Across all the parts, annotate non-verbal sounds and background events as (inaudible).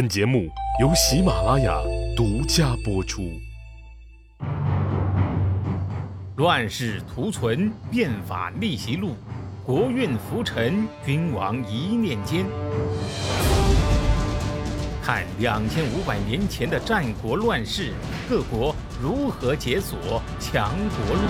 本节目由喜马拉雅独家播出。乱世图存，变法逆袭录，国运浮沉，君王一念间。看两千五百年前的战国乱世，各国如何解锁强国路。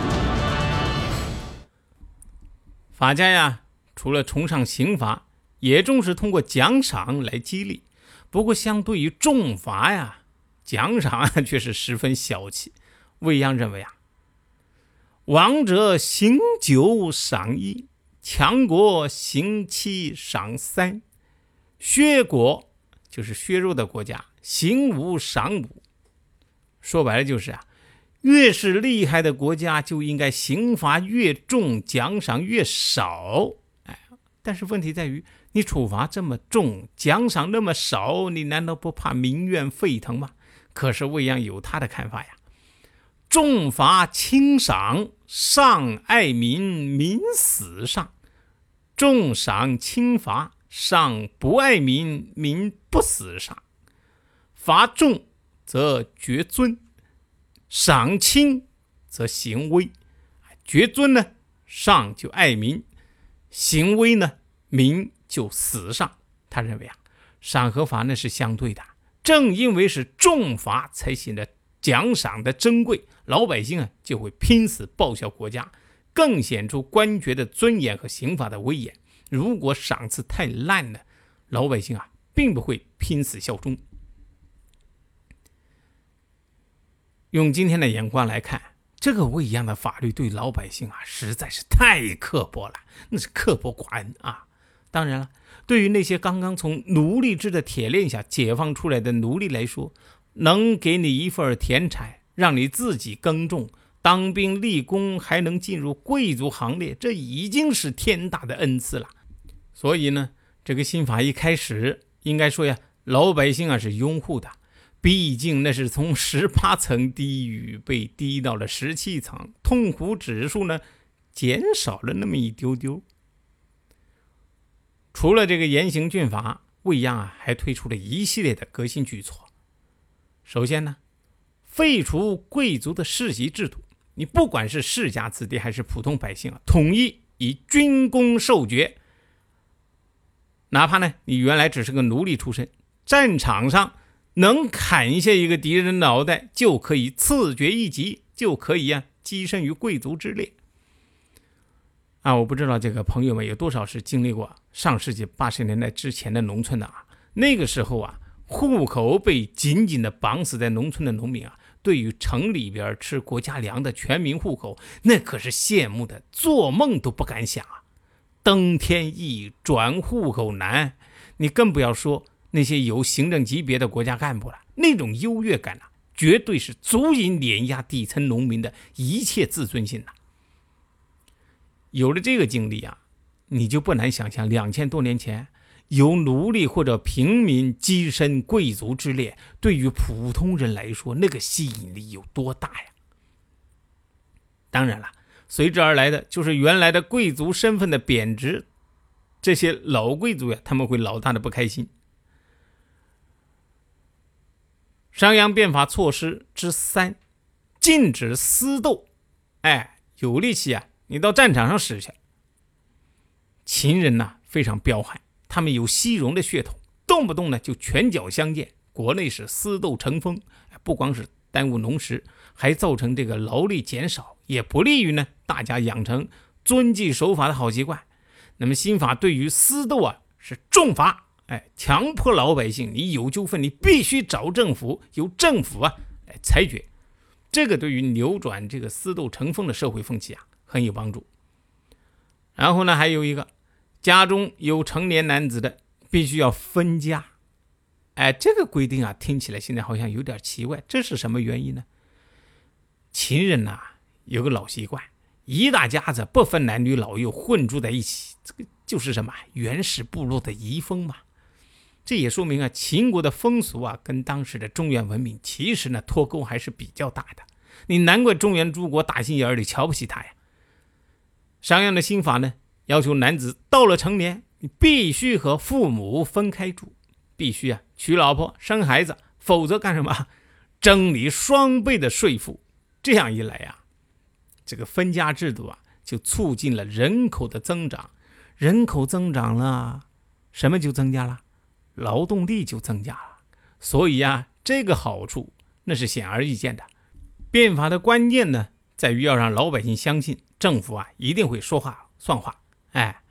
法家呀，除了崇尚刑罚，也重视通过奖赏来激励。不过，相对于重罚呀，奖赏啊 (laughs) 却是十分小气。未央认为啊，王者行九赏一，强国行七赏三，削国就是削弱的国家行五赏五。说白了就是啊，越是厉害的国家就应该刑罚越重，奖赏越少。但是问题在于。你处罚这么重，奖赏那么少，你难道不怕民怨沸腾吗？可是未央有他的看法呀，重罚轻赏，上爱民，民死上；重赏轻罚，上不爱民，民不死上。罚重则绝尊，赏轻则行威。绝尊呢，上就爱民；行威呢，民。就死上，他认为啊，赏和罚呢是相对的，正因为是重罚，才显得奖赏的珍贵，老百姓啊就会拼死报效国家，更显出官爵的尊严和刑法的威严。如果赏赐太烂了，老百姓啊并不会拼死效忠。用今天的眼光来看，这个未央的法律对老百姓啊实在是太刻薄了，那是刻薄寡恩啊。当然了，对于那些刚刚从奴隶制的铁链下解放出来的奴隶来说，能给你一份田产，让你自己耕种、当兵立功，还能进入贵族行列，这已经是天大的恩赐了。所以呢，这个新法一开始，应该说呀，老百姓啊是拥护的，毕竟那是从十八层地狱被低到了十七层，痛苦指数呢减少了那么一丢丢。除了这个严刑峻法，未央啊还推出了一系列的革新举措。首先呢，废除贵族的世袭制度，你不管是世家子弟还是普通百姓啊，统一以军功授爵。哪怕呢你原来只是个奴隶出身，战场上能砍下一个敌人的脑袋，就可以赐爵一级，就可以呀跻身于贵族之列。啊，我不知道这个朋友们有多少是经历过上世纪八十年代之前的农村的啊？那个时候啊，户口被紧紧的绑死在农村的农民啊，对于城里边吃国家粮的全民户口，那可是羡慕的做梦都不敢想啊！登天易，转户口难，你更不要说那些有行政级别的国家干部了，那种优越感啊，绝对是足以碾压底层农民的一切自尊心呐！有了这个经历啊，你就不难想象，两千多年前由奴隶或者平民跻身贵族之列，对于普通人来说，那个吸引力有多大呀？当然了，随之而来的就是原来的贵族身份的贬值，这些老贵族呀，他们会老大的不开心。商鞅变法措施之三，禁止私斗。哎，有力气啊！你到战场上使去。秦人呐非常彪悍，他们有西戎的血统，动不动呢就拳脚相见，国内是私斗成风，不光是耽误农时，还造成这个劳力减少，也不利于呢大家养成遵纪守法的好习惯。那么新法对于私斗啊是重罚，哎，强迫老百姓你有纠纷你必须找政府，由政府啊来裁决。这个对于扭转这个私斗成风的社会风气啊。很有帮助。然后呢，还有一个，家中有成年男子的，必须要分家。哎，这个规定啊，听起来现在好像有点奇怪，这是什么原因呢？秦人呐，有个老习惯，一大家子不分男女老幼混住在一起，这个就是什么原始部落的遗风嘛。这也说明啊，秦国的风俗啊，跟当时的中原文明其实呢脱钩还是比较大的。你难怪中原诸国打心眼里瞧不起他呀。商鞅的新法呢，要求男子到了成年，你必须和父母分开住，必须啊娶老婆生孩子，否则干什么？征你双倍的税赋。这样一来啊，这个分家制度啊，就促进了人口的增长。人口增长了，什么就增加了？劳动力就增加了。所以呀，这个好处那是显而易见的。变法的关键呢，在于要让老百姓相信政府啊一定会说话算话。哎，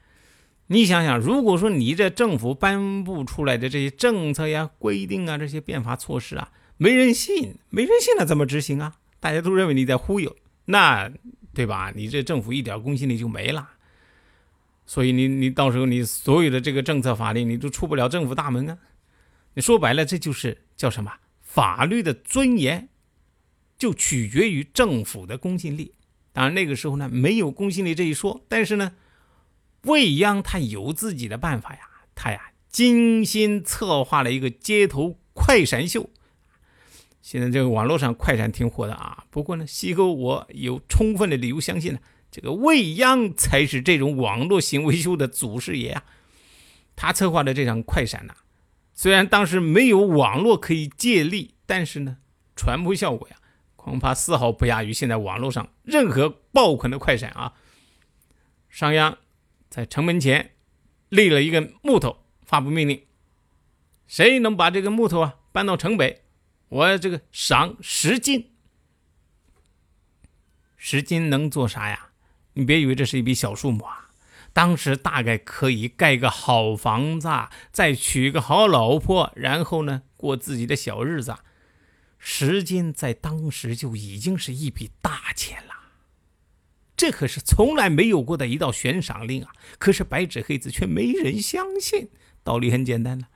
你想想，如果说你这政府颁布出来的这些政策呀、规定啊、这些变法措施啊，没人信，没人信了怎么执行啊？大家都认为你在忽悠，那对吧？你这政府一点公信力就没了。所以你你到时候你所有的这个政策法令你都出不了政府大门啊！你说白了，这就是叫什么？法律的尊严就取决于政府的公信力。当然那个时候呢，没有公信力这一说，但是呢，未央他有自己的办法呀，他呀精心策划了一个街头快闪秀。现在这个网络上快闪挺火的啊，不过呢，西哥我有充分的理由相信呢。这个未央才是这种网络行为秀的祖师爷啊！他策划的这场快闪呐，虽然当时没有网络可以借力，但是呢，传播效果呀，恐怕丝毫不亚于现在网络上任何爆款的快闪啊！商鞅在城门前立了一根木头，发布命令：谁能把这个木头啊搬到城北，我这个赏十金。十金能做啥呀？你别以为这是一笔小数目啊！当时大概可以盖个好房子，再娶个好老婆，然后呢过自己的小日子。时间在当时就已经是一笔大钱了，这可是从来没有过的一道悬赏令啊！可是白纸黑字却没人相信。道理很简单了，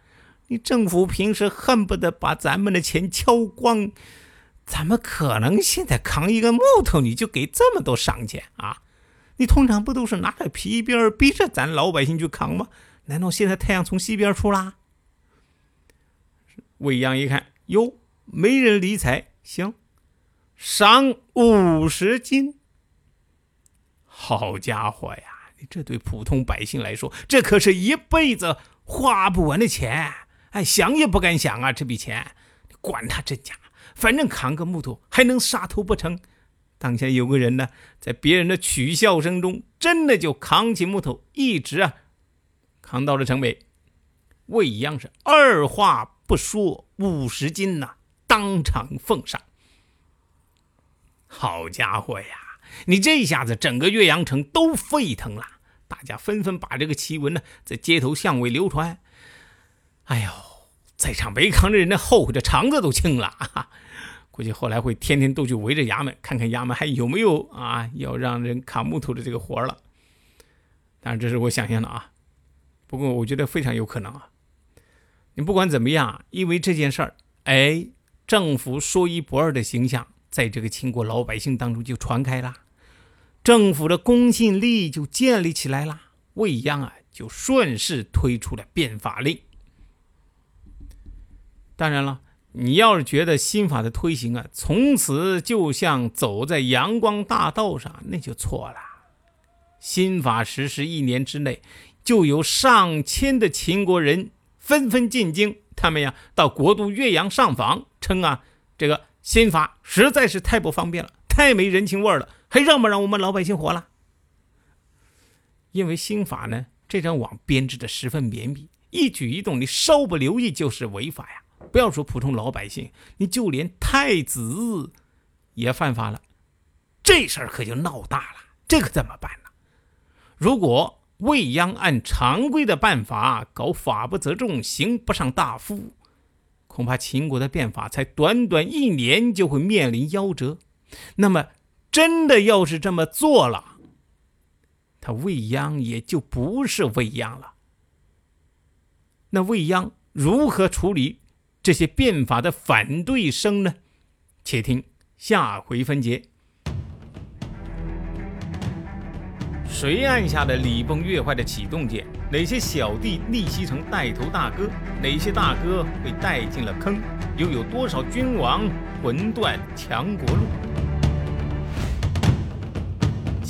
你政府平时恨不得把咱们的钱敲光，怎么可能现在扛一个木头你就给这么多赏钱啊？你通常不都是拿着皮鞭逼着咱老百姓去扛吗？难道现在太阳从西边出啦？未央一看，哟，没人理睬，行，赏五十斤。好家伙呀，这对普通百姓来说，这可是一辈子花不完的钱，哎，想也不敢想啊！这笔钱，管他真假，反正扛个木头还能杀头不成？当下有个人呢，在别人的取笑声中，真的就扛起木头，一直啊扛到了城北。未央是二话不说，五十斤呐，当场奉上。好家伙呀，你这一下子整个岳阳城都沸腾了，大家纷纷把这个奇闻呢在街头巷尾流传。哎呦，在场没扛的人呢，后悔的肠子都青了。估计后来会天天都去围着衙门，看看衙门还有没有啊要让人砍木头的这个活了。当然这是我想象的啊，不过我觉得非常有可能啊。你不管怎么样，因为这件事儿，哎，政府说一不二的形象在这个秦国老百姓当中就传开了，政府的公信力就建立起来了。未央啊，就顺势推出了变法令。当然了。你要是觉得新法的推行啊，从此就像走在阳光大道上，那就错了。新法实施一年之内，就有上千的秦国人纷纷进京，他们呀到国都岳阳上访，称啊这个新法实在是太不方便了，太没人情味了，还让不让我们老百姓活了？因为新法呢，这张网编织的十分绵密，一举一动你稍不留意就是违法呀。不要说普通老百姓，你就连太子也犯法了，这事儿可就闹大了。这可怎么办呢？如果未央按常规的办法搞法不责众，刑不上大夫，恐怕秦国的变法才短短一年就会面临夭折。那么，真的要是这么做了，他未央也就不是未央了。那未央如何处理？这些变法的反对声呢？且听下回分解。谁按下了礼崩乐坏的启动键？哪些小弟逆袭成带头大哥？哪些大哥被带进了坑？又有多少君王魂断强国路？